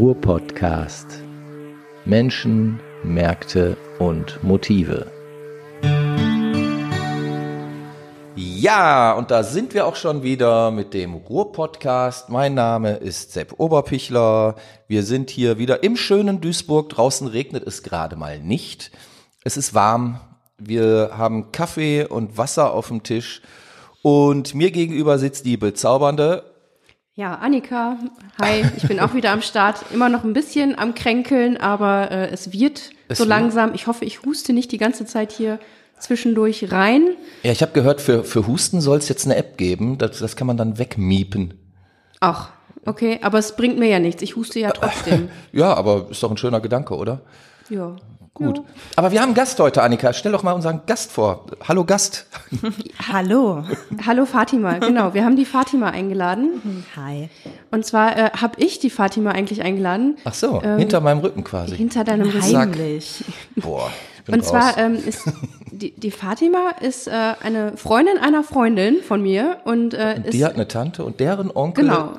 Ruhr-Podcast. Menschen, Märkte und Motive. Ja, und da sind wir auch schon wieder mit dem Ruhr-Podcast. Mein Name ist Sepp Oberpichler. Wir sind hier wieder im schönen Duisburg. Draußen regnet es gerade mal nicht. Es ist warm. Wir haben Kaffee und Wasser auf dem Tisch. Und mir gegenüber sitzt die bezaubernde ja, Annika, hi, ich bin auch wieder am Start. Immer noch ein bisschen am Kränkeln, aber äh, es wird es so langsam. Ich hoffe, ich huste nicht die ganze Zeit hier zwischendurch rein. Ja, ich habe gehört, für, für Husten soll es jetzt eine App geben. Das, das kann man dann wegmiepen. Ach, okay, aber es bringt mir ja nichts. Ich huste ja trotzdem. ja, aber ist doch ein schöner Gedanke, oder? Ja. Gut. Ja. Aber wir haben einen Gast heute, Annika. Stell doch mal unseren Gast vor. Hallo Gast. Hallo. Hallo Fatima, genau. Wir haben die Fatima eingeladen. Hi. Und zwar äh, habe ich die Fatima eigentlich eingeladen. Ach so, ähm, hinter meinem Rücken quasi. Hinter deinem Rücken. Heimlich. Boah. Ich bin Und raus. zwar ähm, ist die, die Fatima ist äh, eine Freundin einer Freundin von mir und äh, die ist, hat eine Tante und deren Onkel genau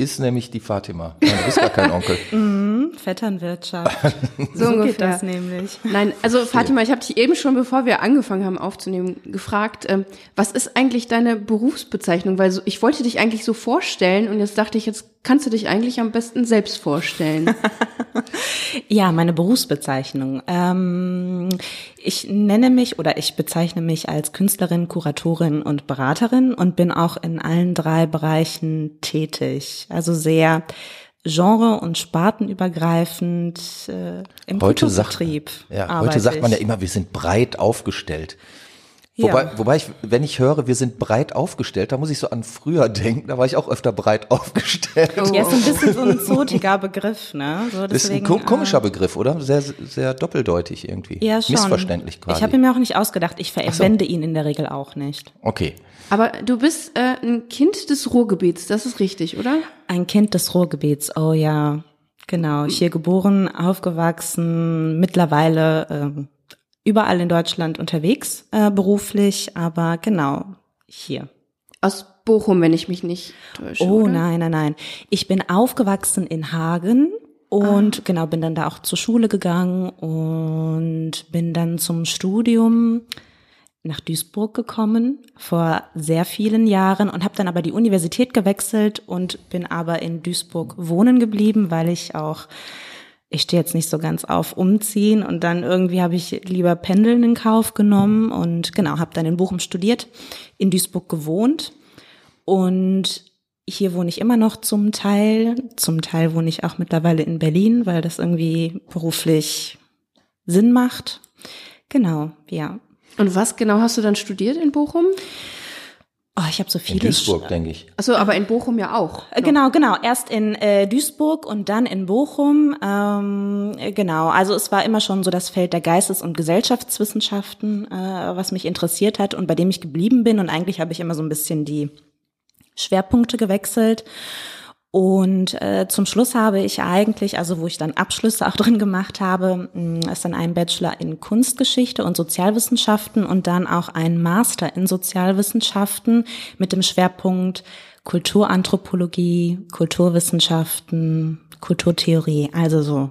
ist nämlich die Fatima. Nein, du bist gar kein Onkel. mm, Vetternwirtschaft. so, so geht das nämlich. Nein, also Fatima, ich habe dich eben schon, bevor wir angefangen haben aufzunehmen, gefragt, ähm, was ist eigentlich deine Berufsbezeichnung? Weil so, ich wollte dich eigentlich so vorstellen und jetzt dachte ich, jetzt kannst du dich eigentlich am besten selbst vorstellen. ja, meine Berufsbezeichnung. Ähm, ich nenne mich oder ich bezeichne mich als Künstlerin, Kuratorin und Beraterin und bin auch in allen drei Bereichen tätig. Also sehr genre- und spartenübergreifend äh, im heute sagt, Kulturbetrieb. Ja, heute sagt man ja immer, wir sind breit aufgestellt. Wobei, ja. wobei ich, wenn ich höre, wir sind breit aufgestellt, da muss ich so an früher denken, da war ich auch öfter breit aufgestellt. Oh. Ja, ist ein bisschen so ein zotiger Begriff, ne? So deswegen, ist ein komischer äh, Begriff, oder? Sehr, sehr doppeldeutig irgendwie. Ja, schon. Missverständlich quasi. Ich habe ihn mir auch nicht ausgedacht, ich verwende so. ihn in der Regel auch nicht. Okay. Aber du bist äh, ein Kind des Ruhrgebiets, das ist richtig, oder? Ein Kind des Ruhrgebiets, oh ja. Genau, hier geboren, aufgewachsen, mittlerweile ähm, überall in Deutschland unterwegs, äh, beruflich, aber genau hier. Aus Bochum, wenn ich mich nicht täusche. Oh oder? nein, nein, nein. Ich bin aufgewachsen in Hagen und ah. genau bin dann da auch zur Schule gegangen und bin dann zum Studium nach Duisburg gekommen vor sehr vielen Jahren und habe dann aber die Universität gewechselt und bin aber in Duisburg wohnen geblieben, weil ich auch ich stehe jetzt nicht so ganz auf umziehen und dann irgendwie habe ich lieber Pendeln in Kauf genommen und genau, habe dann in Bochum studiert, in Duisburg gewohnt und hier wohne ich immer noch zum Teil, zum Teil wohne ich auch mittlerweile in Berlin, weil das irgendwie beruflich Sinn macht. Genau, ja. Und was genau hast du dann studiert in Bochum? Oh, ich habe so viele. In Duisburg, denke ich. Achso, aber in Bochum ja auch. Äh, genau, genau. Erst in äh, Duisburg und dann in Bochum. Ähm, genau. Also es war immer schon so das Feld der Geistes- und Gesellschaftswissenschaften, äh, was mich interessiert hat und bei dem ich geblieben bin. Und eigentlich habe ich immer so ein bisschen die Schwerpunkte gewechselt. Und äh, zum Schluss habe ich eigentlich, also wo ich dann Abschlüsse auch drin gemacht habe, mh, ist dann ein Bachelor in Kunstgeschichte und Sozialwissenschaften und dann auch ein Master in Sozialwissenschaften mit dem Schwerpunkt Kulturanthropologie, Kulturwissenschaften, Kulturtheorie, also so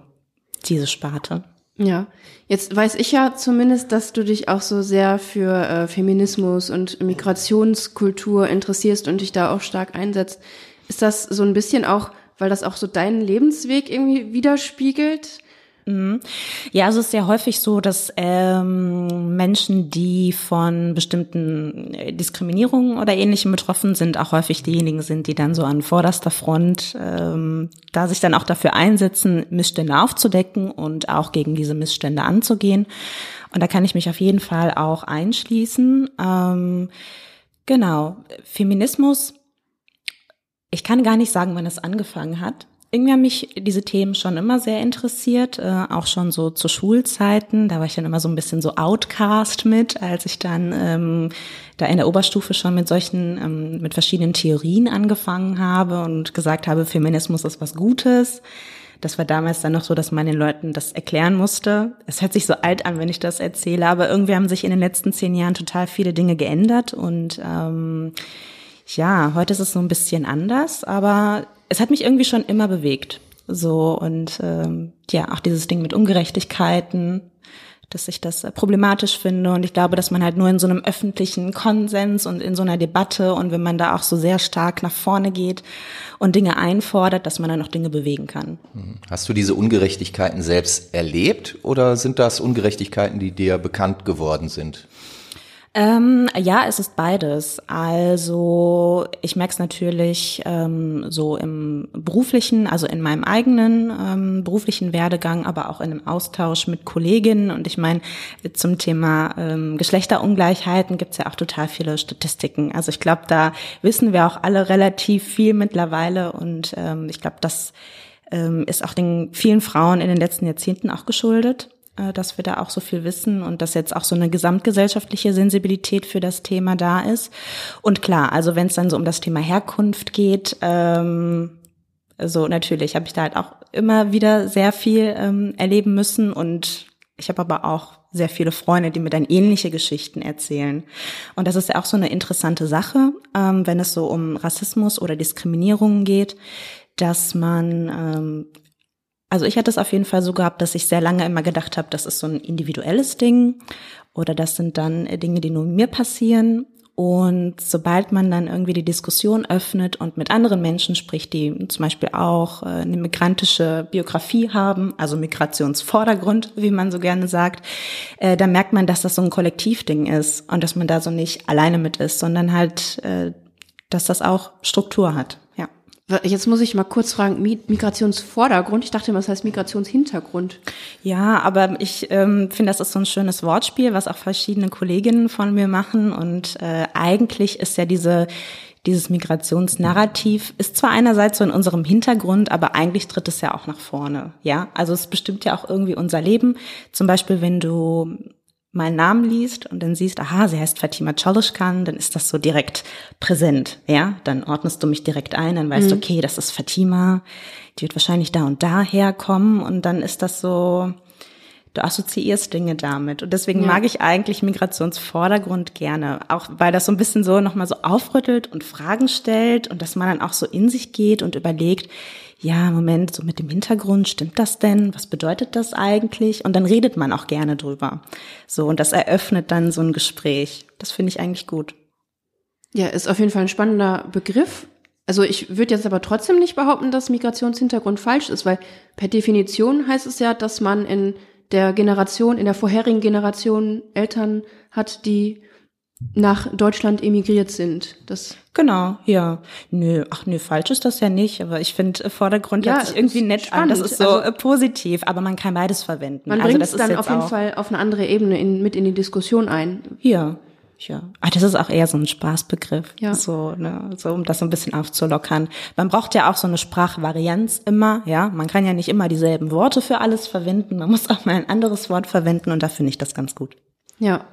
diese Sparte. Ja, jetzt weiß ich ja zumindest, dass du dich auch so sehr für äh, Feminismus und Migrationskultur interessierst und dich da auch stark einsetzt. Ist das so ein bisschen auch, weil das auch so deinen Lebensweg irgendwie widerspiegelt? Mhm. Ja, also es ist sehr häufig so, dass ähm, Menschen, die von bestimmten äh, Diskriminierungen oder Ähnlichem betroffen sind, auch häufig diejenigen sind, die dann so an vorderster Front ähm, da sich dann auch dafür einsetzen, Missstände aufzudecken und auch gegen diese Missstände anzugehen. Und da kann ich mich auf jeden Fall auch einschließen. Ähm, genau, Feminismus ich kann gar nicht sagen, wann es angefangen hat. Irgendwie haben mich diese Themen schon immer sehr interessiert, äh, auch schon so zu Schulzeiten. Da war ich dann immer so ein bisschen so Outcast mit, als ich dann ähm, da in der Oberstufe schon mit solchen, ähm, mit verschiedenen Theorien angefangen habe und gesagt habe, Feminismus ist was Gutes. Das war damals dann noch so, dass man den Leuten das erklären musste. Es hört sich so alt an, wenn ich das erzähle, aber irgendwie haben sich in den letzten zehn Jahren total viele Dinge geändert und ähm, ja, heute ist es so ein bisschen anders, aber es hat mich irgendwie schon immer bewegt. So und ähm, ja, auch dieses Ding mit Ungerechtigkeiten, dass ich das äh, problematisch finde. Und ich glaube, dass man halt nur in so einem öffentlichen Konsens und in so einer Debatte und wenn man da auch so sehr stark nach vorne geht und Dinge einfordert, dass man dann auch Dinge bewegen kann. Mhm. Hast du diese Ungerechtigkeiten selbst erlebt oder sind das Ungerechtigkeiten, die dir bekannt geworden sind? Ähm, ja, es ist beides. Also ich merke es natürlich ähm, so im beruflichen, also in meinem eigenen ähm, beruflichen Werdegang, aber auch in einem Austausch mit Kolleginnen. Und ich meine, zum Thema ähm, Geschlechterungleichheiten gibt es ja auch total viele Statistiken. Also ich glaube, da wissen wir auch alle relativ viel mittlerweile. Und ähm, ich glaube, das ähm, ist auch den vielen Frauen in den letzten Jahrzehnten auch geschuldet. Äh, dass wir da auch so viel wissen und dass jetzt auch so eine gesamtgesellschaftliche Sensibilität für das Thema da ist. Und klar, also wenn es dann so um das Thema Herkunft geht, ähm, so natürlich habe ich da halt auch immer wieder sehr viel ähm, erleben müssen und ich habe aber auch sehr viele Freunde, die mir dann ähnliche Geschichten erzählen. Und das ist ja auch so eine interessante Sache, ähm, wenn es so um Rassismus oder Diskriminierung geht, dass man ähm, also ich hatte es auf jeden Fall so gehabt, dass ich sehr lange immer gedacht habe, das ist so ein individuelles Ding oder das sind dann Dinge, die nur mir passieren. Und sobald man dann irgendwie die Diskussion öffnet und mit anderen Menschen spricht, die zum Beispiel auch äh, eine migrantische Biografie haben, also Migrationsvordergrund, wie man so gerne sagt, äh, dann merkt man, dass das so ein Kollektivding ist und dass man da so nicht alleine mit ist, sondern halt, äh, dass das auch Struktur hat. Jetzt muss ich mal kurz fragen, Migrationsvordergrund, ich dachte immer, das heißt Migrationshintergrund. Ja, aber ich ähm, finde, das ist so ein schönes Wortspiel, was auch verschiedene Kolleginnen von mir machen. Und äh, eigentlich ist ja diese dieses Migrationsnarrativ ist zwar einerseits so in unserem Hintergrund, aber eigentlich tritt es ja auch nach vorne. Ja, also es bestimmt ja auch irgendwie unser Leben. Zum Beispiel, wenn du meinen Namen liest und dann siehst, aha, sie heißt Fatima Chalishkan, dann ist das so direkt präsent, ja? Dann ordnest du mich direkt ein, dann weißt du, mhm. okay, das ist Fatima, die wird wahrscheinlich da und da herkommen und dann ist das so, du assoziierst Dinge damit. Und deswegen ja. mag ich eigentlich Migrationsvordergrund gerne, auch weil das so ein bisschen so nochmal so aufrüttelt und Fragen stellt und dass man dann auch so in sich geht und überlegt, ja, Moment, so mit dem Hintergrund, stimmt das denn? Was bedeutet das eigentlich? Und dann redet man auch gerne drüber. So, und das eröffnet dann so ein Gespräch. Das finde ich eigentlich gut. Ja, ist auf jeden Fall ein spannender Begriff. Also ich würde jetzt aber trotzdem nicht behaupten, dass Migrationshintergrund falsch ist, weil per Definition heißt es ja, dass man in der Generation, in der vorherigen Generation Eltern hat, die nach Deutschland emigriert sind. Das genau, ja. Nö, ach nö, falsch ist das ja nicht, aber ich finde äh, Vordergrund ja, hört sich irgendwie nett spannend. an. Das ist so also, äh, positiv, aber man kann beides verwenden. Man also bringt es dann auf jeden Fall auf eine andere Ebene in, mit in die Diskussion ein. Ja. Ja, ah, das ist auch eher so ein Spaßbegriff, ja. so, ne, so um das so ein bisschen aufzulockern. Man braucht ja auch so eine Sprachvarianz immer, ja. Man kann ja nicht immer dieselben Worte für alles verwenden. Man muss auch mal ein anderes Wort verwenden und da finde ich das ganz gut. Ja,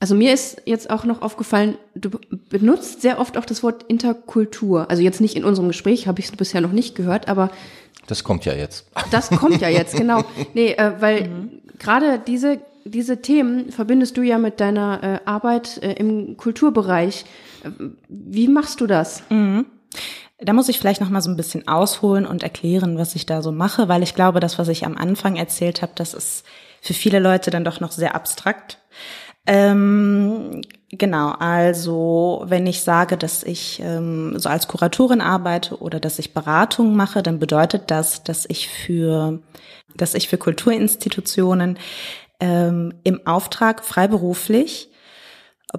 also mir ist jetzt auch noch aufgefallen, du benutzt sehr oft auch das Wort Interkultur. Also jetzt nicht in unserem Gespräch, habe ich es bisher noch nicht gehört, aber das kommt ja jetzt. Das kommt ja jetzt, genau. Nee, äh, weil mhm. gerade diese diese Themen verbindest du ja mit deiner äh, Arbeit äh, im Kulturbereich. Äh, wie machst du das? Mhm. Da muss ich vielleicht noch mal so ein bisschen ausholen und erklären, was ich da so mache, weil ich glaube, das, was ich am Anfang erzählt habe, das ist für viele Leute dann doch noch sehr abstrakt. Ähm, genau, also wenn ich sage, dass ich ähm, so als Kuratorin arbeite oder dass ich Beratung mache, dann bedeutet das, dass ich für, dass ich für Kulturinstitutionen ähm, im Auftrag freiberuflich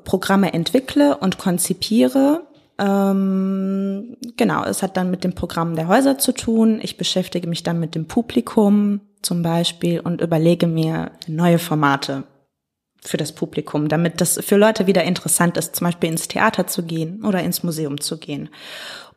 Programme entwickle und konzipiere. Ähm, genau, es hat dann mit dem Programm der Häuser zu tun. Ich beschäftige mich dann mit dem Publikum zum Beispiel und überlege mir neue Formate für das Publikum, damit das für Leute wieder interessant ist, zum Beispiel ins Theater zu gehen oder ins Museum zu gehen.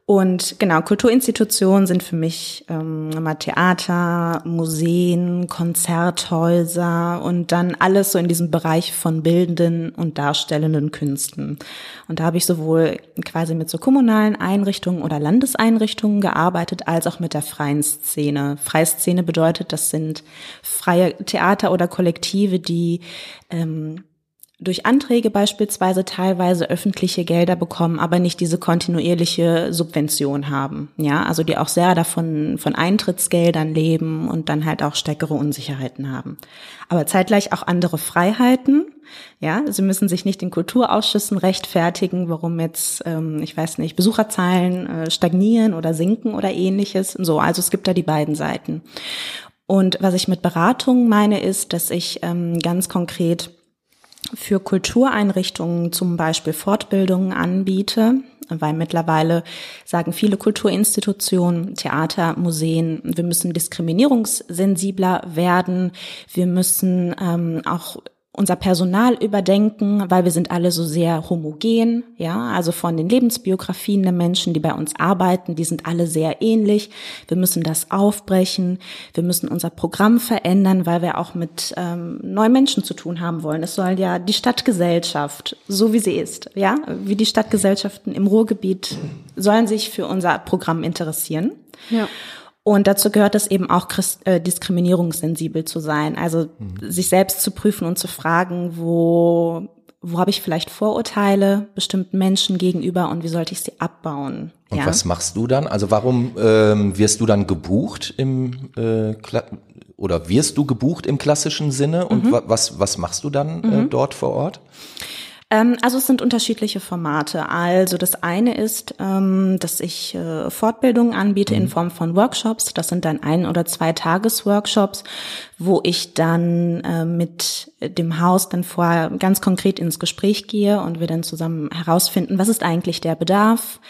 Und genau, Kulturinstitutionen sind für mich ähm, immer Theater, Museen, Konzerthäuser und dann alles so in diesem Bereich von bildenden und darstellenden Künsten. Und da habe ich sowohl quasi mit so kommunalen Einrichtungen oder Landeseinrichtungen gearbeitet, als auch mit der freien Szene. Freie Szene bedeutet, das sind freie Theater oder Kollektive, die ähm, durch Anträge beispielsweise teilweise öffentliche Gelder bekommen, aber nicht diese kontinuierliche Subvention haben. Ja, also die auch sehr davon von Eintrittsgeldern leben und dann halt auch stärkere Unsicherheiten haben. Aber zeitgleich auch andere Freiheiten. Ja, sie müssen sich nicht in Kulturausschüssen rechtfertigen, warum jetzt, ähm, ich weiß nicht, Besucherzahlen äh, stagnieren oder sinken oder ähnliches. So, also es gibt da die beiden Seiten. Und was ich mit Beratung meine, ist, dass ich ähm, ganz konkret für Kultureinrichtungen zum Beispiel Fortbildungen anbiete, weil mittlerweile sagen viele Kulturinstitutionen, Theater, Museen, wir müssen diskriminierungssensibler werden, wir müssen ähm, auch unser Personal überdenken, weil wir sind alle so sehr homogen, ja, also von den Lebensbiografien der Menschen, die bei uns arbeiten, die sind alle sehr ähnlich. Wir müssen das aufbrechen, wir müssen unser Programm verändern, weil wir auch mit ähm, neuen Menschen zu tun haben wollen. Es soll ja die Stadtgesellschaft, so wie sie ist, ja, wie die Stadtgesellschaften im Ruhrgebiet sollen sich für unser Programm interessieren. Ja. Und dazu gehört es eben auch äh, diskriminierungssensibel zu sein, also mhm. sich selbst zu prüfen und zu fragen, wo wo habe ich vielleicht Vorurteile bestimmten Menschen gegenüber und wie sollte ich sie abbauen? Und ja? was machst du dann? Also warum ähm, wirst du dann gebucht im äh, oder wirst du gebucht im klassischen Sinne und mhm. wa was was machst du dann äh, mhm. äh, dort vor Ort? Ähm, also es sind unterschiedliche Formate. Also das eine ist, ähm, dass ich äh, Fortbildungen anbiete mhm. in Form von Workshops. Das sind dann ein oder zwei Tagesworkshops, wo ich dann äh, mit dem Haus dann vorher ganz konkret ins Gespräch gehe und wir dann zusammen herausfinden, was ist eigentlich der Bedarf.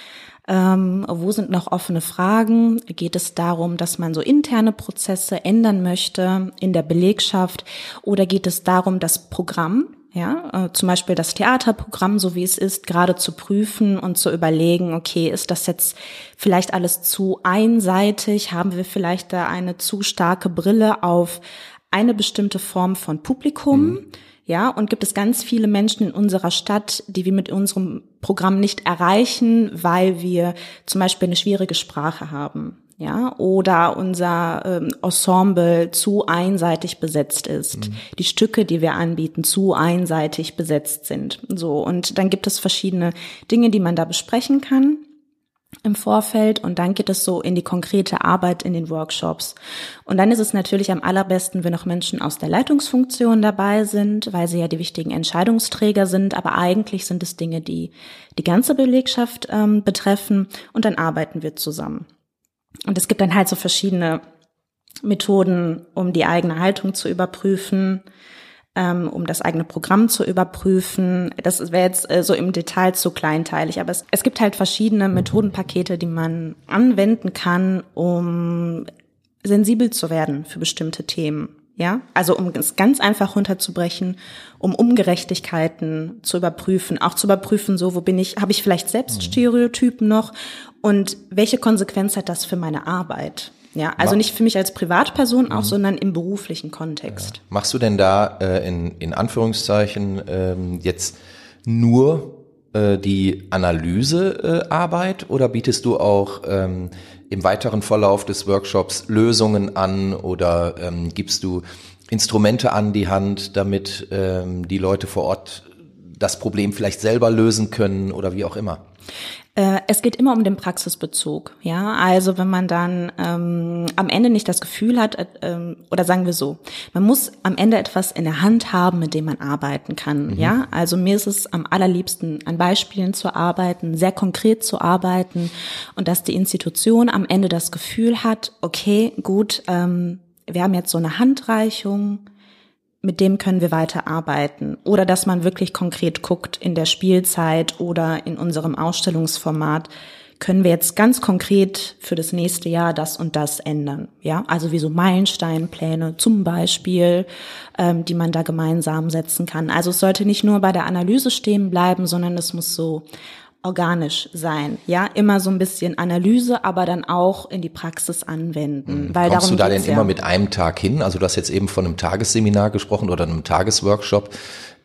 Ähm, wo sind noch offene Fragen? Geht es darum, dass man so interne Prozesse ändern möchte in der Belegschaft? Oder geht es darum, das Programm ja, äh, zum Beispiel das Theaterprogramm, so wie es ist, gerade zu prüfen und zu überlegen, okay, ist das jetzt vielleicht alles zu einseitig? Haben wir vielleicht da eine zu starke Brille auf eine bestimmte Form von Publikum? Mhm. Ja, und gibt es ganz viele Menschen in unserer Stadt, die wir mit unserem Programm nicht erreichen, weil wir zum Beispiel eine schwierige Sprache haben ja, oder unser ähm, Ensemble zu einseitig besetzt ist, mhm. die Stücke, die wir anbieten, zu einseitig besetzt sind. So und dann gibt es verschiedene Dinge, die man da besprechen kann im Vorfeld und dann geht es so in die konkrete Arbeit in den Workshops. Und dann ist es natürlich am allerbesten, wenn noch Menschen aus der Leitungsfunktion dabei sind, weil sie ja die wichtigen Entscheidungsträger sind, aber eigentlich sind es Dinge, die die ganze Belegschaft ähm, betreffen und dann arbeiten wir zusammen. Und es gibt dann halt so verschiedene Methoden, um die eigene Haltung zu überprüfen, ähm, um das eigene Programm zu überprüfen. Das wäre jetzt äh, so im Detail zu kleinteilig, aber es, es gibt halt verschiedene Methodenpakete, die man anwenden kann, um sensibel zu werden für bestimmte Themen. Ja, also um es ganz einfach runterzubrechen, um Ungerechtigkeiten zu überprüfen, auch zu überprüfen, so wo bin ich, habe ich vielleicht selbst mhm. Stereotypen noch und welche Konsequenz hat das für meine Arbeit? Ja, also nicht für mich als Privatperson auch, mhm. sondern im beruflichen Kontext. Ja. Machst du denn da äh, in, in Anführungszeichen ähm, jetzt nur äh, die Analysearbeit äh, oder bietest du auch ähm, im weiteren Verlauf des Workshops Lösungen an oder ähm, gibst du Instrumente an die Hand, damit ähm, die Leute vor Ort das Problem vielleicht selber lösen können oder wie auch immer? Äh, es geht immer um den Praxisbezug, ja. Also wenn man dann ähm, am Ende nicht das Gefühl hat, äh, ähm, oder sagen wir so, man muss am Ende etwas in der Hand haben, mit dem man arbeiten kann, mhm. ja. Also mir ist es am allerliebsten, an Beispielen zu arbeiten, sehr konkret zu arbeiten und dass die Institution am Ende das Gefühl hat, okay, gut, ähm, wir haben jetzt so eine Handreichung, mit dem können wir weiter arbeiten. Oder dass man wirklich konkret guckt in der Spielzeit oder in unserem Ausstellungsformat, können wir jetzt ganz konkret für das nächste Jahr das und das ändern. Ja, also wie so Meilensteinpläne zum Beispiel, ähm, die man da gemeinsam setzen kann. Also es sollte nicht nur bei der Analyse stehen bleiben, sondern es muss so organisch sein. Ja, immer so ein bisschen Analyse, aber dann auch in die Praxis anwenden. Mhm. Weil Kommst du da denn ja. immer mit einem Tag hin? Also du hast jetzt eben von einem Tagesseminar gesprochen oder einem Tagesworkshop.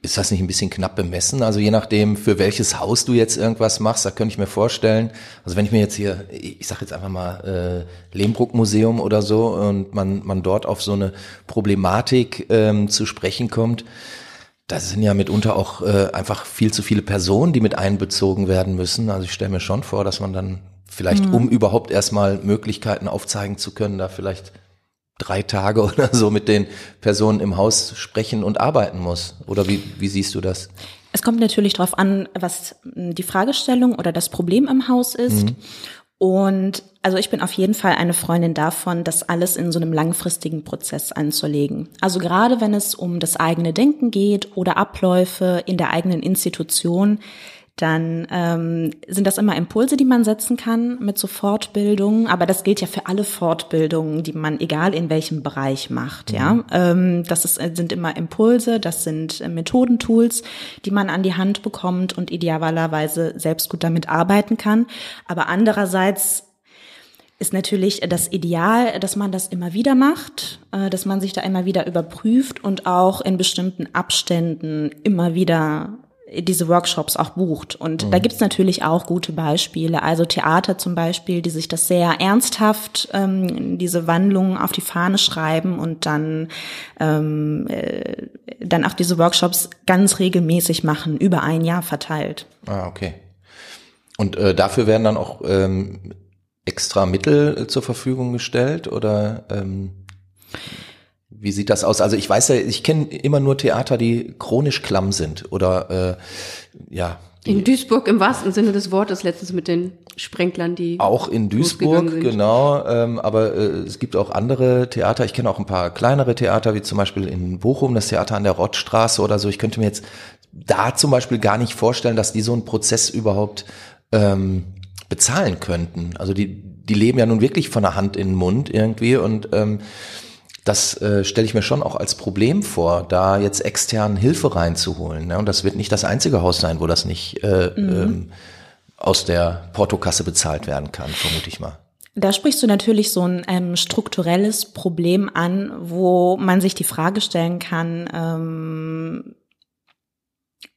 Ist das nicht ein bisschen knapp bemessen? Also je nachdem, für welches Haus du jetzt irgendwas machst, da könnte ich mir vorstellen, also wenn ich mir jetzt hier, ich sag jetzt einfach mal äh, Lehmbruck Museum oder so und man, man dort auf so eine Problematik ähm, zu sprechen kommt, das sind ja mitunter auch äh, einfach viel zu viele Personen, die mit einbezogen werden müssen. Also ich stelle mir schon vor, dass man dann vielleicht, mhm. um überhaupt erstmal Möglichkeiten aufzeigen zu können, da vielleicht drei Tage oder so mit den Personen im Haus sprechen und arbeiten muss. Oder wie, wie siehst du das? Es kommt natürlich darauf an, was die Fragestellung oder das Problem im Haus ist. Mhm. Und also ich bin auf jeden Fall eine Freundin davon, das alles in so einem langfristigen Prozess anzulegen. Also gerade wenn es um das eigene Denken geht oder Abläufe in der eigenen Institution, dann ähm, sind das immer Impulse, die man setzen kann mit so Fortbildungen. Aber das gilt ja für alle Fortbildungen, die man egal in welchem Bereich macht. Mhm. Ja, ähm, das ist, sind immer Impulse, das sind äh, Methodentools, die man an die Hand bekommt und idealerweise selbst gut damit arbeiten kann. Aber andererseits ist natürlich das Ideal, dass man das immer wieder macht, äh, dass man sich da immer wieder überprüft und auch in bestimmten Abständen immer wieder diese Workshops auch bucht. Und mhm. da gibt's natürlich auch gute Beispiele. Also Theater zum Beispiel, die sich das sehr ernsthaft, ähm, diese Wandlungen auf die Fahne schreiben und dann, ähm, äh, dann auch diese Workshops ganz regelmäßig machen, über ein Jahr verteilt. Ah, okay. Und äh, dafür werden dann auch ähm, extra Mittel zur Verfügung gestellt oder ähm wie sieht das aus? Also ich weiß ja, ich kenne immer nur Theater, die chronisch klamm sind oder äh, ja. In Duisburg im wahrsten Sinne des Wortes letztens mit den Sprenglern, die auch in Duisburg genau. Ähm, aber äh, es gibt auch andere Theater. Ich kenne auch ein paar kleinere Theater, wie zum Beispiel in Bochum das Theater an der Rottstraße oder so. Ich könnte mir jetzt da zum Beispiel gar nicht vorstellen, dass die so einen Prozess überhaupt ähm, bezahlen könnten. Also die die leben ja nun wirklich von der Hand in den Mund irgendwie und ähm, das äh, stelle ich mir schon auch als Problem vor, da jetzt extern Hilfe reinzuholen. Ne? Und das wird nicht das einzige Haus sein, wo das nicht äh, mhm. ähm, aus der Portokasse bezahlt werden kann, vermute ich mal. Da sprichst du natürlich so ein ähm, strukturelles Problem an, wo man sich die Frage stellen kann, ähm,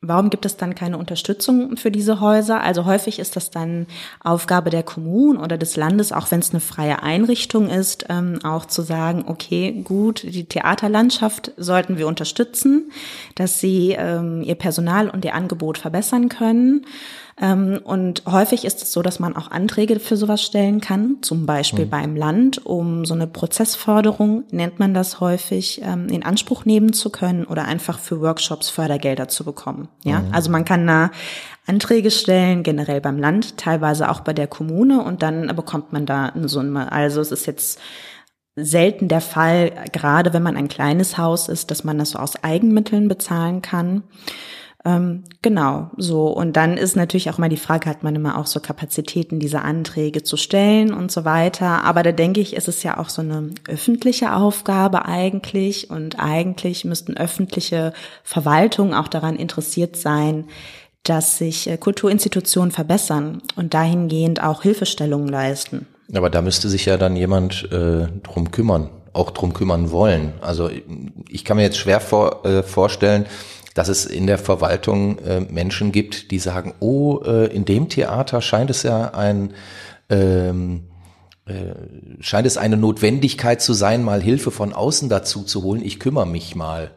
Warum gibt es dann keine Unterstützung für diese Häuser? Also häufig ist das dann Aufgabe der Kommunen oder des Landes, auch wenn es eine freie Einrichtung ist, ähm, auch zu sagen, okay, gut, die Theaterlandschaft sollten wir unterstützen, dass sie ähm, ihr Personal und ihr Angebot verbessern können. Ähm, und häufig ist es so, dass man auch Anträge für sowas stellen kann, zum Beispiel mhm. beim Land, um so eine Prozessförderung, nennt man das häufig, ähm, in Anspruch nehmen zu können oder einfach für Workshops Fördergelder zu bekommen. Ja, mhm. also man kann da Anträge stellen, generell beim Land, teilweise auch bei der Kommune und dann bekommt man da eine Summe. Also es ist jetzt selten der Fall, gerade wenn man ein kleines Haus ist, dass man das so aus Eigenmitteln bezahlen kann. Ähm, genau, so. Und dann ist natürlich auch mal die Frage, hat man immer auch so Kapazitäten, diese Anträge zu stellen und so weiter. Aber da denke ich, ist es ja auch so eine öffentliche Aufgabe eigentlich. Und eigentlich müssten öffentliche Verwaltungen auch daran interessiert sein, dass sich äh, Kulturinstitutionen verbessern und dahingehend auch Hilfestellungen leisten. Aber da müsste sich ja dann jemand äh, drum kümmern, auch drum kümmern wollen. Also ich kann mir jetzt schwer vor, äh, vorstellen, dass es in der Verwaltung äh, Menschen gibt, die sagen, oh, äh, in dem Theater scheint es ja ein ähm, äh, scheint es eine Notwendigkeit zu sein, mal Hilfe von außen dazu zu holen. Ich kümmere mich mal.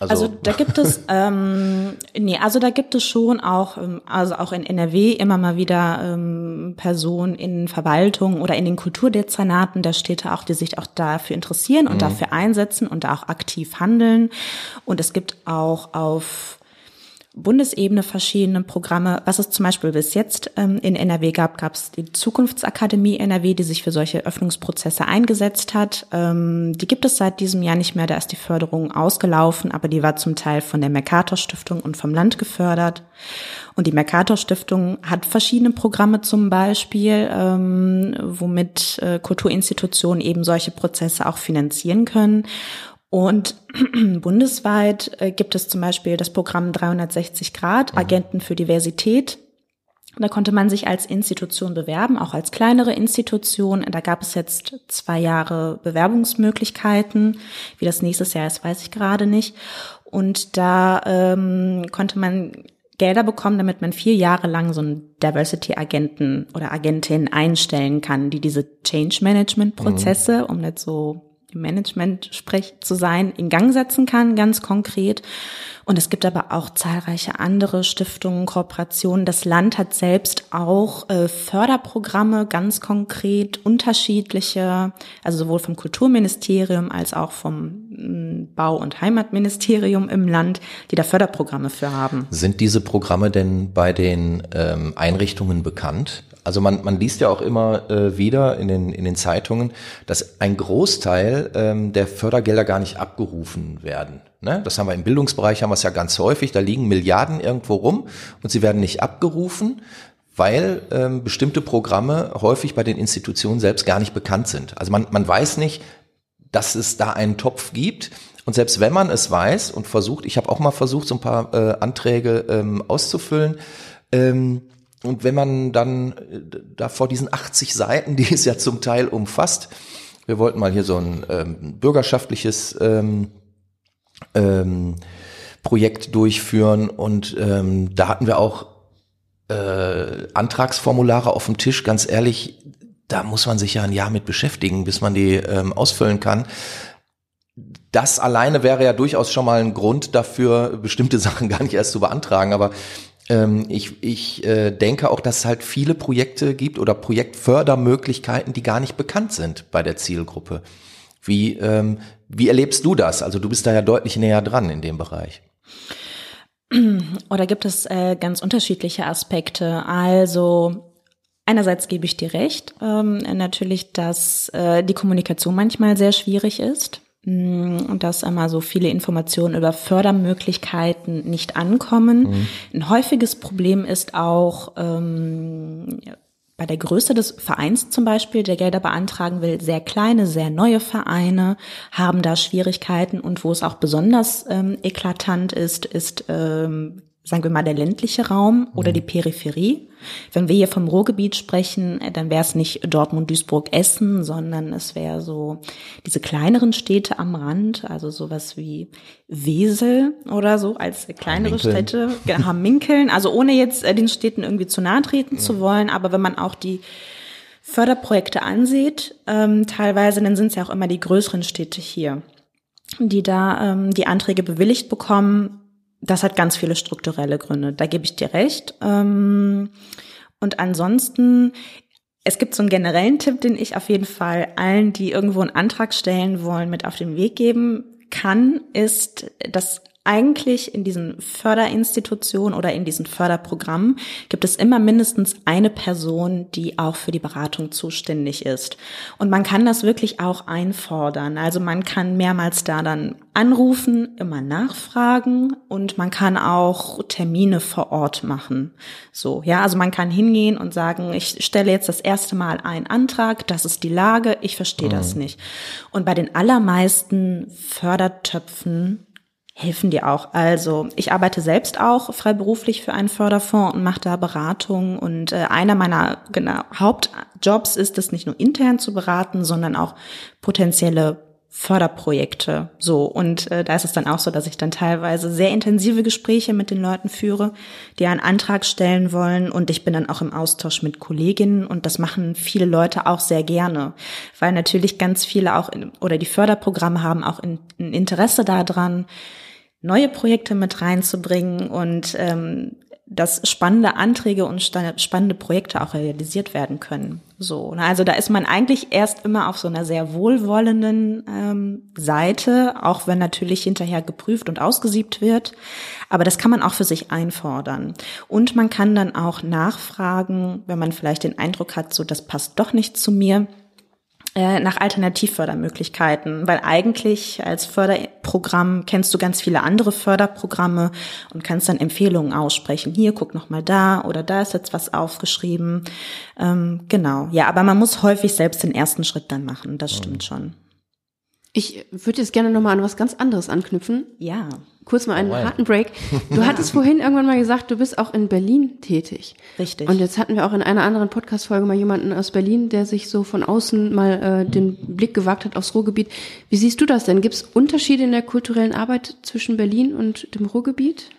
Also, also, da gibt es, ähm, nee, also da gibt es schon auch, ähm, also auch in NRW immer mal wieder ähm, Personen in Verwaltung oder in den Kulturdezernaten der Städte auch, die sich auch dafür interessieren und mhm. dafür einsetzen und da auch aktiv handeln. Und es gibt auch auf Bundesebene verschiedene Programme. Was es zum Beispiel bis jetzt ähm, in NRW gab, gab es die Zukunftsakademie NRW, die sich für solche Öffnungsprozesse eingesetzt hat. Ähm, die gibt es seit diesem Jahr nicht mehr, da ist die Förderung ausgelaufen, aber die war zum Teil von der Mercator Stiftung und vom Land gefördert. Und die Mercator Stiftung hat verschiedene Programme zum Beispiel, ähm, womit äh, Kulturinstitutionen eben solche Prozesse auch finanzieren können. Und bundesweit äh, gibt es zum Beispiel das Programm 360 Grad, mhm. Agenten für Diversität. Da konnte man sich als Institution bewerben, auch als kleinere Institution. Da gab es jetzt zwei Jahre Bewerbungsmöglichkeiten. Wie das nächstes Jahr ist, weiß ich gerade nicht. Und da ähm, konnte man Gelder bekommen, damit man vier Jahre lang so einen Diversity-Agenten oder Agentin einstellen kann, die diese Change-Management-Prozesse, mhm. um nicht so im Management sprich zu sein, in Gang setzen kann, ganz konkret. Und es gibt aber auch zahlreiche andere Stiftungen, Kooperationen. Das Land hat selbst auch äh, Förderprogramme, ganz konkret unterschiedliche, also sowohl vom Kulturministerium als auch vom mm, Bau- und Heimatministerium im Land, die da Förderprogramme für haben. Sind diese Programme denn bei den ähm, Einrichtungen bekannt? Also man, man liest ja auch immer äh, wieder in den, in den Zeitungen, dass ein Großteil ähm, der Fördergelder gar nicht abgerufen werden. Ne? Das haben wir im Bildungsbereich, haben wir es ja ganz häufig, da liegen Milliarden irgendwo rum und sie werden nicht abgerufen, weil ähm, bestimmte Programme häufig bei den Institutionen selbst gar nicht bekannt sind. Also man, man weiß nicht, dass es da einen Topf gibt. Und selbst wenn man es weiß und versucht, ich habe auch mal versucht, so ein paar äh, Anträge ähm, auszufüllen, ähm, und wenn man dann äh, da vor diesen 80 Seiten, die es ja zum Teil umfasst, wir wollten mal hier so ein ähm, bürgerschaftliches ähm, ähm, Projekt durchführen und ähm, da hatten wir auch äh, Antragsformulare auf dem Tisch. Ganz ehrlich, da muss man sich ja ein Jahr mit beschäftigen, bis man die ähm, ausfüllen kann. Das alleine wäre ja durchaus schon mal ein Grund dafür, bestimmte Sachen gar nicht erst zu beantragen. Aber ich, ich äh, denke auch, dass es halt viele Projekte gibt oder Projektfördermöglichkeiten, die gar nicht bekannt sind bei der Zielgruppe. Wie, ähm, wie erlebst du das? Also du bist da ja deutlich näher dran in dem Bereich. Oder gibt es äh, ganz unterschiedliche Aspekte? Also Einerseits gebe ich dir recht, ähm, natürlich, dass äh, die Kommunikation manchmal sehr schwierig ist. Mm, und dass einmal so viele Informationen über Fördermöglichkeiten nicht ankommen. Mhm. Ein häufiges Problem ist auch ähm, bei der Größe des Vereins zum Beispiel, der Gelder beantragen will, sehr kleine, sehr neue Vereine haben da Schwierigkeiten und wo es auch besonders ähm, eklatant ist, ist ähm, sagen wir mal, der ländliche Raum oder mhm. die Peripherie. Wenn wir hier vom Ruhrgebiet sprechen, äh, dann wäre es nicht Dortmund, Duisburg, Essen, sondern es wäre so diese kleineren Städte am Rand, also sowas wie Wesel oder so als kleinere. Städte, genau, Minkeln, also ohne jetzt äh, den Städten irgendwie zu nahe treten ja. zu wollen, aber wenn man auch die Förderprojekte ansieht, ähm, teilweise, dann sind es ja auch immer die größeren Städte hier, die da ähm, die Anträge bewilligt bekommen, das hat ganz viele strukturelle Gründe. Da gebe ich dir recht. Ähm, und ansonsten, es gibt so einen generellen Tipp, den ich auf jeden Fall allen, die irgendwo einen Antrag stellen wollen, mit auf den Weg geben kann, ist, dass eigentlich in diesen Förderinstitutionen oder in diesen Förderprogrammen gibt es immer mindestens eine Person, die auch für die Beratung zuständig ist. Und man kann das wirklich auch einfordern. Also man kann mehrmals da dann anrufen, immer nachfragen und man kann auch Termine vor Ort machen. So, ja, also man kann hingehen und sagen, ich stelle jetzt das erste Mal einen Antrag, das ist die Lage, ich verstehe mhm. das nicht. Und bei den allermeisten Fördertöpfen helfen dir auch. Also ich arbeite selbst auch freiberuflich für einen Förderfonds und mache da Beratung. Und äh, einer meiner genau, Hauptjobs ist es, nicht nur intern zu beraten, sondern auch potenzielle Förderprojekte. So und äh, da ist es dann auch so, dass ich dann teilweise sehr intensive Gespräche mit den Leuten führe, die einen Antrag stellen wollen und ich bin dann auch im Austausch mit Kolleginnen und das machen viele Leute auch sehr gerne, weil natürlich ganz viele auch in, oder die Förderprogramme haben auch ein Interesse daran, neue Projekte mit reinzubringen und ähm, dass spannende Anträge und spannende Projekte auch realisiert werden können. So, ne? also da ist man eigentlich erst immer auf so einer sehr wohlwollenden ähm, Seite, auch wenn natürlich hinterher geprüft und ausgesiebt wird. Aber das kann man auch für sich einfordern. Und man kann dann auch nachfragen, wenn man vielleicht den Eindruck hat, so das passt doch nicht zu mir nach Alternativfördermöglichkeiten, weil eigentlich als Förderprogramm kennst du ganz viele andere Förderprogramme und kannst dann Empfehlungen aussprechen. Hier, guck noch mal da oder da ist jetzt was aufgeschrieben. Ähm, genau, ja, aber man muss häufig selbst den ersten Schritt dann machen. Das stimmt mhm. schon. Ich würde jetzt gerne noch mal an was ganz anderes anknüpfen. Ja kurz mal einen oh, harten Break. Du hattest vorhin irgendwann mal gesagt, du bist auch in Berlin tätig. Richtig. Und jetzt hatten wir auch in einer anderen Podcast-Folge mal jemanden aus Berlin, der sich so von außen mal äh, den Blick gewagt hat aufs Ruhrgebiet. Wie siehst du das denn? Gibt es Unterschiede in der kulturellen Arbeit zwischen Berlin und dem Ruhrgebiet?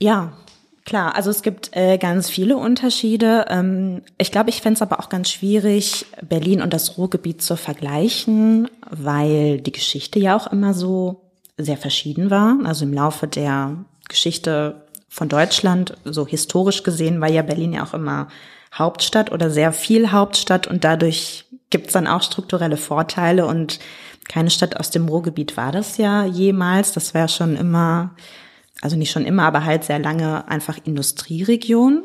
Ja, Klar, also es gibt äh, ganz viele Unterschiede. Ähm, ich glaube, ich fände es aber auch ganz schwierig, Berlin und das Ruhrgebiet zu vergleichen, weil die Geschichte ja auch immer so sehr verschieden war. Also im Laufe der Geschichte von Deutschland, so historisch gesehen, war ja Berlin ja auch immer Hauptstadt oder sehr viel Hauptstadt und dadurch gibt es dann auch strukturelle Vorteile und keine Stadt aus dem Ruhrgebiet war das ja jemals. Das wäre schon immer also nicht schon immer, aber halt sehr lange einfach Industrieregion.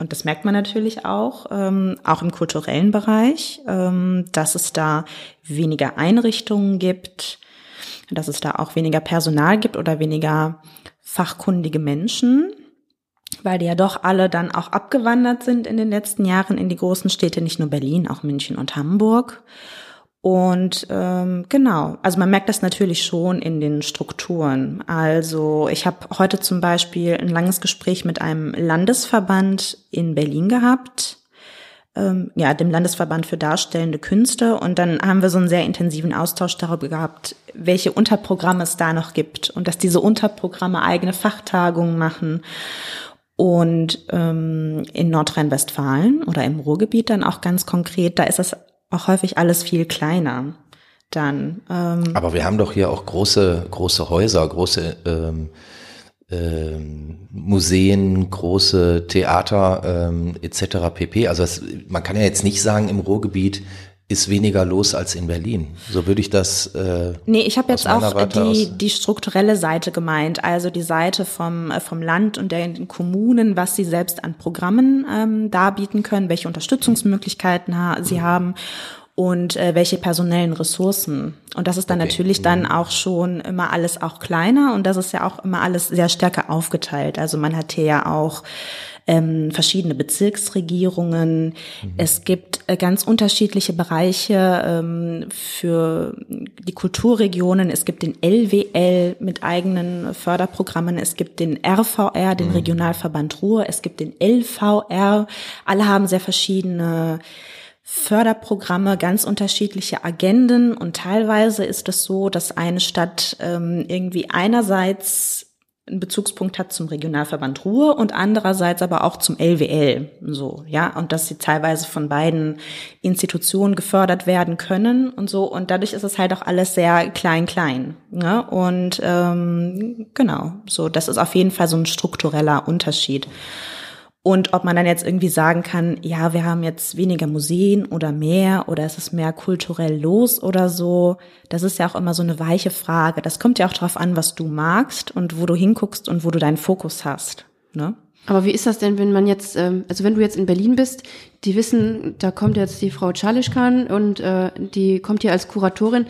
Und das merkt man natürlich auch, ähm, auch im kulturellen Bereich, ähm, dass es da weniger Einrichtungen gibt, dass es da auch weniger Personal gibt oder weniger fachkundige Menschen, weil die ja doch alle dann auch abgewandert sind in den letzten Jahren in die großen Städte, nicht nur Berlin, auch München und Hamburg. Und ähm, genau, also man merkt das natürlich schon in den Strukturen. Also ich habe heute zum Beispiel ein langes Gespräch mit einem Landesverband in Berlin gehabt, ähm, ja, dem Landesverband für Darstellende Künste. Und dann haben wir so einen sehr intensiven Austausch darüber gehabt, welche Unterprogramme es da noch gibt und dass diese Unterprogramme eigene Fachtagungen machen. Und ähm, in Nordrhein-Westfalen oder im Ruhrgebiet dann auch ganz konkret, da ist es auch häufig alles viel kleiner dann. Ähm Aber wir haben doch hier auch große, große Häuser, große ähm, ähm, Museen, große Theater ähm, etc. pp. Also es, man kann ja jetzt nicht sagen, im Ruhrgebiet ist weniger los als in Berlin. So würde ich das. Äh, nee, ich habe jetzt auch die, die strukturelle Seite gemeint, also die Seite vom, äh, vom Land und der Kommunen, was sie selbst an Programmen ähm, darbieten können, welche Unterstützungsmöglichkeiten ha sie haben und äh, welche personellen Ressourcen. Und das ist dann okay. natürlich dann mhm. auch schon immer alles auch kleiner und das ist ja auch immer alles sehr stärker aufgeteilt. Also man hat hier ja auch ähm, verschiedene Bezirksregierungen. Mhm. Es gibt äh, ganz unterschiedliche Bereiche ähm, für die Kulturregionen. Es gibt den LWL mit eigenen Förderprogrammen. Es gibt den RVR, den mhm. Regionalverband Ruhr. Es gibt den LVR. Alle haben sehr verschiedene Förderprogramme, ganz unterschiedliche Agenden und teilweise ist es so, dass eine Stadt ähm, irgendwie einerseits einen Bezugspunkt hat zum Regionalverband Ruhr und andererseits aber auch zum LWL, so, ja, und dass sie teilweise von beiden Institutionen gefördert werden können und so und dadurch ist es halt auch alles sehr klein klein, ne? Und ähm, genau, so, das ist auf jeden Fall so ein struktureller Unterschied. Und ob man dann jetzt irgendwie sagen kann, ja, wir haben jetzt weniger Museen oder mehr oder ist es mehr kulturell los oder so, das ist ja auch immer so eine weiche Frage. Das kommt ja auch drauf an, was du magst und wo du hinguckst und wo du deinen Fokus hast. Ne? Aber wie ist das denn, wenn man jetzt, ähm, also wenn du jetzt in Berlin bist, die wissen, da kommt jetzt die Frau Czalischkan und äh, die kommt hier als Kuratorin.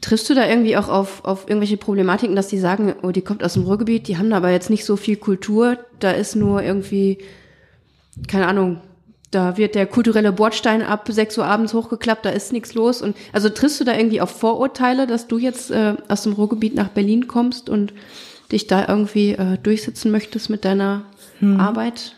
Triffst du da irgendwie auch auf, auf irgendwelche Problematiken, dass die sagen, oh, die kommt aus dem Ruhrgebiet, die haben da aber jetzt nicht so viel Kultur, da ist nur irgendwie, keine Ahnung, da wird der kulturelle Bordstein ab 6 Uhr abends hochgeklappt, da ist nichts los. Und also triffst du da irgendwie auf Vorurteile, dass du jetzt äh, aus dem Ruhrgebiet nach Berlin kommst und dich da irgendwie äh, durchsetzen möchtest mit deiner hm. Arbeit?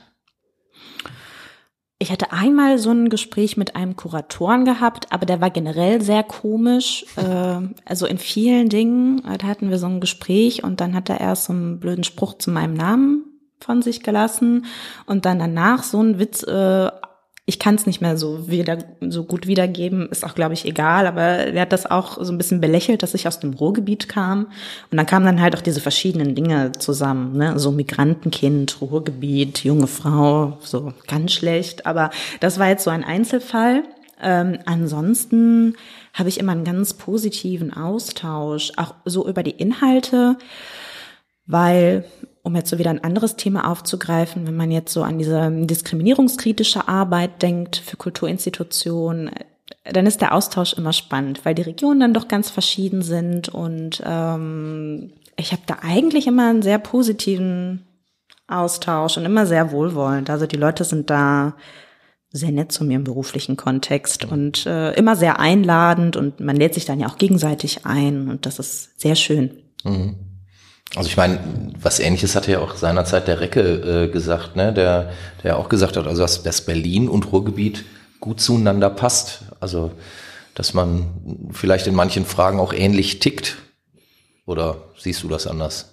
Ich hatte einmal so ein Gespräch mit einem Kuratoren gehabt, aber der war generell sehr komisch. Äh, also in vielen Dingen, äh, da hatten wir so ein Gespräch und dann hat er erst so einen blöden Spruch zu meinem Namen von sich gelassen und dann danach so ein Witz äh, ich kann es nicht mehr so wieder so gut wiedergeben, ist auch glaube ich egal, aber er hat das auch so ein bisschen belächelt, dass ich aus dem Ruhrgebiet kam. Und dann kamen dann halt auch diese verschiedenen Dinge zusammen, ne, so Migrantenkind, Ruhrgebiet, junge Frau, so ganz schlecht, aber das war jetzt so ein Einzelfall. Ähm, ansonsten habe ich immer einen ganz positiven Austausch, auch so über die Inhalte, weil um jetzt so wieder ein anderes Thema aufzugreifen, wenn man jetzt so an diese diskriminierungskritische Arbeit denkt für Kulturinstitutionen, dann ist der Austausch immer spannend, weil die Regionen dann doch ganz verschieden sind und ähm, ich habe da eigentlich immer einen sehr positiven Austausch und immer sehr wohlwollend. Also die Leute sind da sehr nett zu mir im beruflichen Kontext und äh, immer sehr einladend und man lädt sich dann ja auch gegenseitig ein und das ist sehr schön. Mhm. Also ich meine, was ähnliches hatte ja auch seinerzeit der Recke äh, gesagt, ne? der, der auch gesagt hat, also dass, dass Berlin und Ruhrgebiet gut zueinander passt. Also dass man vielleicht in manchen Fragen auch ähnlich tickt. Oder siehst du das anders?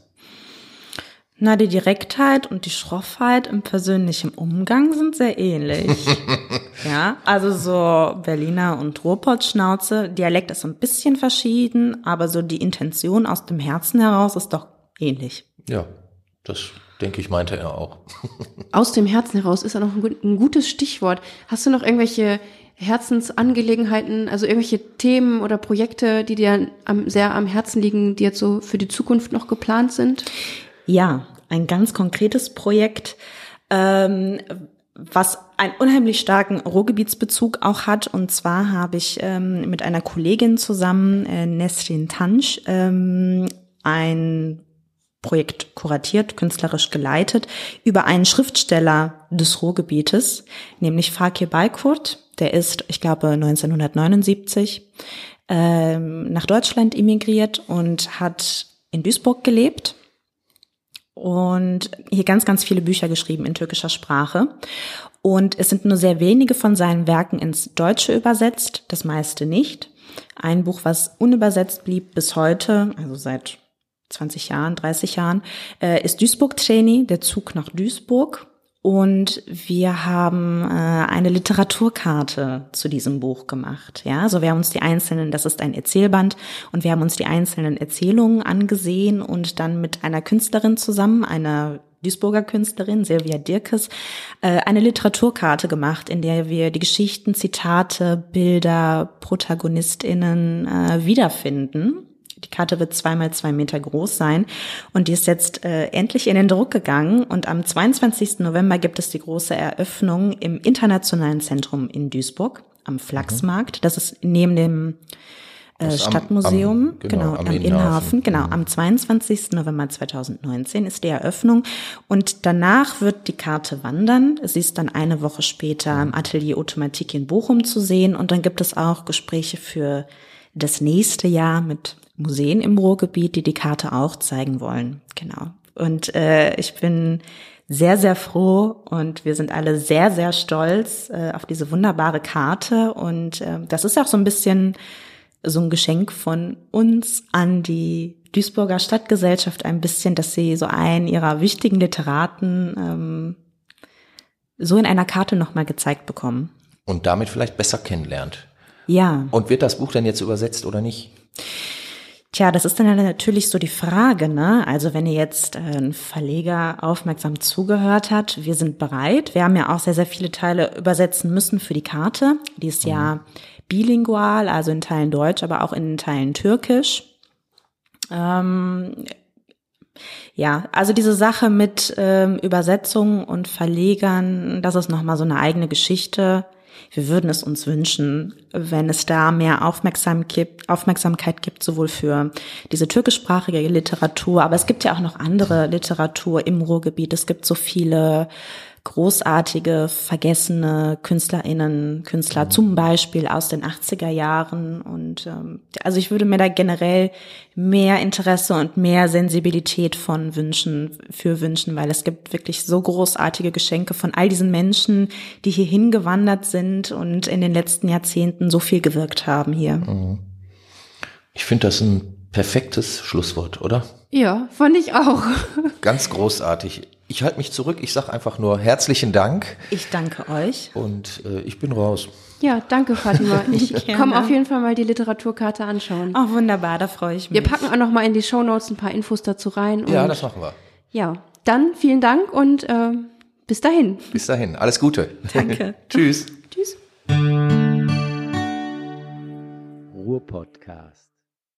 Na, die Direktheit und die Schroffheit im persönlichen Umgang sind sehr ähnlich. ja, also so Berliner und Ruhrpott-Schnauze. Dialekt ist so ein bisschen verschieden, aber so die Intention aus dem Herzen heraus ist doch ähnlich. Ja, das denke ich, meinte er auch. Aus dem Herzen heraus ist ja noch ein, ein gutes Stichwort. Hast du noch irgendwelche Herzensangelegenheiten, also irgendwelche Themen oder Projekte, die dir am, sehr am Herzen liegen, die jetzt so für die Zukunft noch geplant sind? Ja, ein ganz konkretes Projekt, ähm, was einen unheimlich starken Ruhrgebietsbezug auch hat. Und zwar habe ich ähm, mit einer Kollegin zusammen, äh, Nesrin Tansch, ähm, ein Projekt kuratiert, künstlerisch geleitet, über einen Schriftsteller des Ruhrgebietes, nämlich Fakir Baykurt. Der ist, ich glaube, 1979 ähm, nach Deutschland emigriert und hat in Duisburg gelebt und hier ganz, ganz viele Bücher geschrieben in türkischer Sprache. Und es sind nur sehr wenige von seinen Werken ins Deutsche übersetzt, das meiste nicht. Ein Buch, was unübersetzt blieb bis heute, also seit 20 Jahren, 30 Jahren, äh, ist Duisburg Trainee, der Zug nach Duisburg. Und wir haben äh, eine Literaturkarte zu diesem Buch gemacht. Ja, also wir haben uns die einzelnen, das ist ein Erzählband, und wir haben uns die einzelnen Erzählungen angesehen und dann mit einer Künstlerin zusammen, einer Duisburger Künstlerin Silvia Dirkes, äh, eine Literaturkarte gemacht, in der wir die Geschichten, Zitate, Bilder, ProtagonistInnen äh, wiederfinden die Karte wird zweimal zwei Meter groß sein und die ist jetzt äh, endlich in den Druck gegangen und am 22. November gibt es die große Eröffnung im Internationalen Zentrum in Duisburg am Flachsmarkt. Das ist neben dem äh, Stadtmuseum, am, genau, genau, am, am Innenhafen. Genau, mhm. am 22. November 2019 ist die Eröffnung und danach wird die Karte wandern. Sie ist dann eine Woche später im Atelier Automatik in Bochum zu sehen und dann gibt es auch Gespräche für das nächste Jahr mit Museen im Ruhrgebiet, die die Karte auch zeigen wollen. Genau. Und äh, ich bin sehr, sehr froh und wir sind alle sehr, sehr stolz äh, auf diese wunderbare Karte. Und äh, das ist auch so ein bisschen so ein Geschenk von uns an die Duisburger Stadtgesellschaft ein bisschen, dass sie so einen ihrer wichtigen Literaten ähm, so in einer Karte nochmal gezeigt bekommen. Und damit vielleicht besser kennenlernt. Ja. Und wird das Buch denn jetzt übersetzt oder nicht? Tja, das ist dann natürlich so die Frage, ne? Also wenn ihr jetzt äh, ein Verleger aufmerksam zugehört hat, wir sind bereit. Wir haben ja auch sehr, sehr viele Teile übersetzen müssen für die Karte. Die ist mhm. ja bilingual, also in Teilen Deutsch, aber auch in Teilen Türkisch. Ähm, ja, also diese Sache mit ähm, Übersetzung und Verlegern, das ist nochmal so eine eigene Geschichte. Wir würden es uns wünschen, wenn es da mehr Aufmerksamkeit gibt, sowohl für diese türkischsprachige Literatur, aber es gibt ja auch noch andere Literatur im Ruhrgebiet. Es gibt so viele großartige, vergessene KünstlerInnen, Künstler, zum Beispiel aus den 80er Jahren. Und ähm, also ich würde mir da generell mehr Interesse und mehr Sensibilität von wünschen, für wünschen, weil es gibt wirklich so großartige Geschenke von all diesen Menschen, die hier hingewandert sind und in den letzten Jahrzehnten so viel gewirkt haben hier. Mhm. Ich finde das ein perfektes Schlusswort, oder? Ja, fand ich auch. Ganz großartig. Ich halte mich zurück. Ich sage einfach nur herzlichen Dank. Ich danke euch. Und äh, ich bin raus. Ja, danke Fatima. Ich komme auf jeden Fall mal die Literaturkarte anschauen. Oh, wunderbar, da freue ich mich. Wir packen auch noch mal in die Show Notes ein paar Infos dazu rein. ja, das machen wir. Ja, dann vielen Dank und äh, bis dahin. Bis dahin. Alles Gute. Danke. Tschüss. Tschüss. Ruhr Podcast.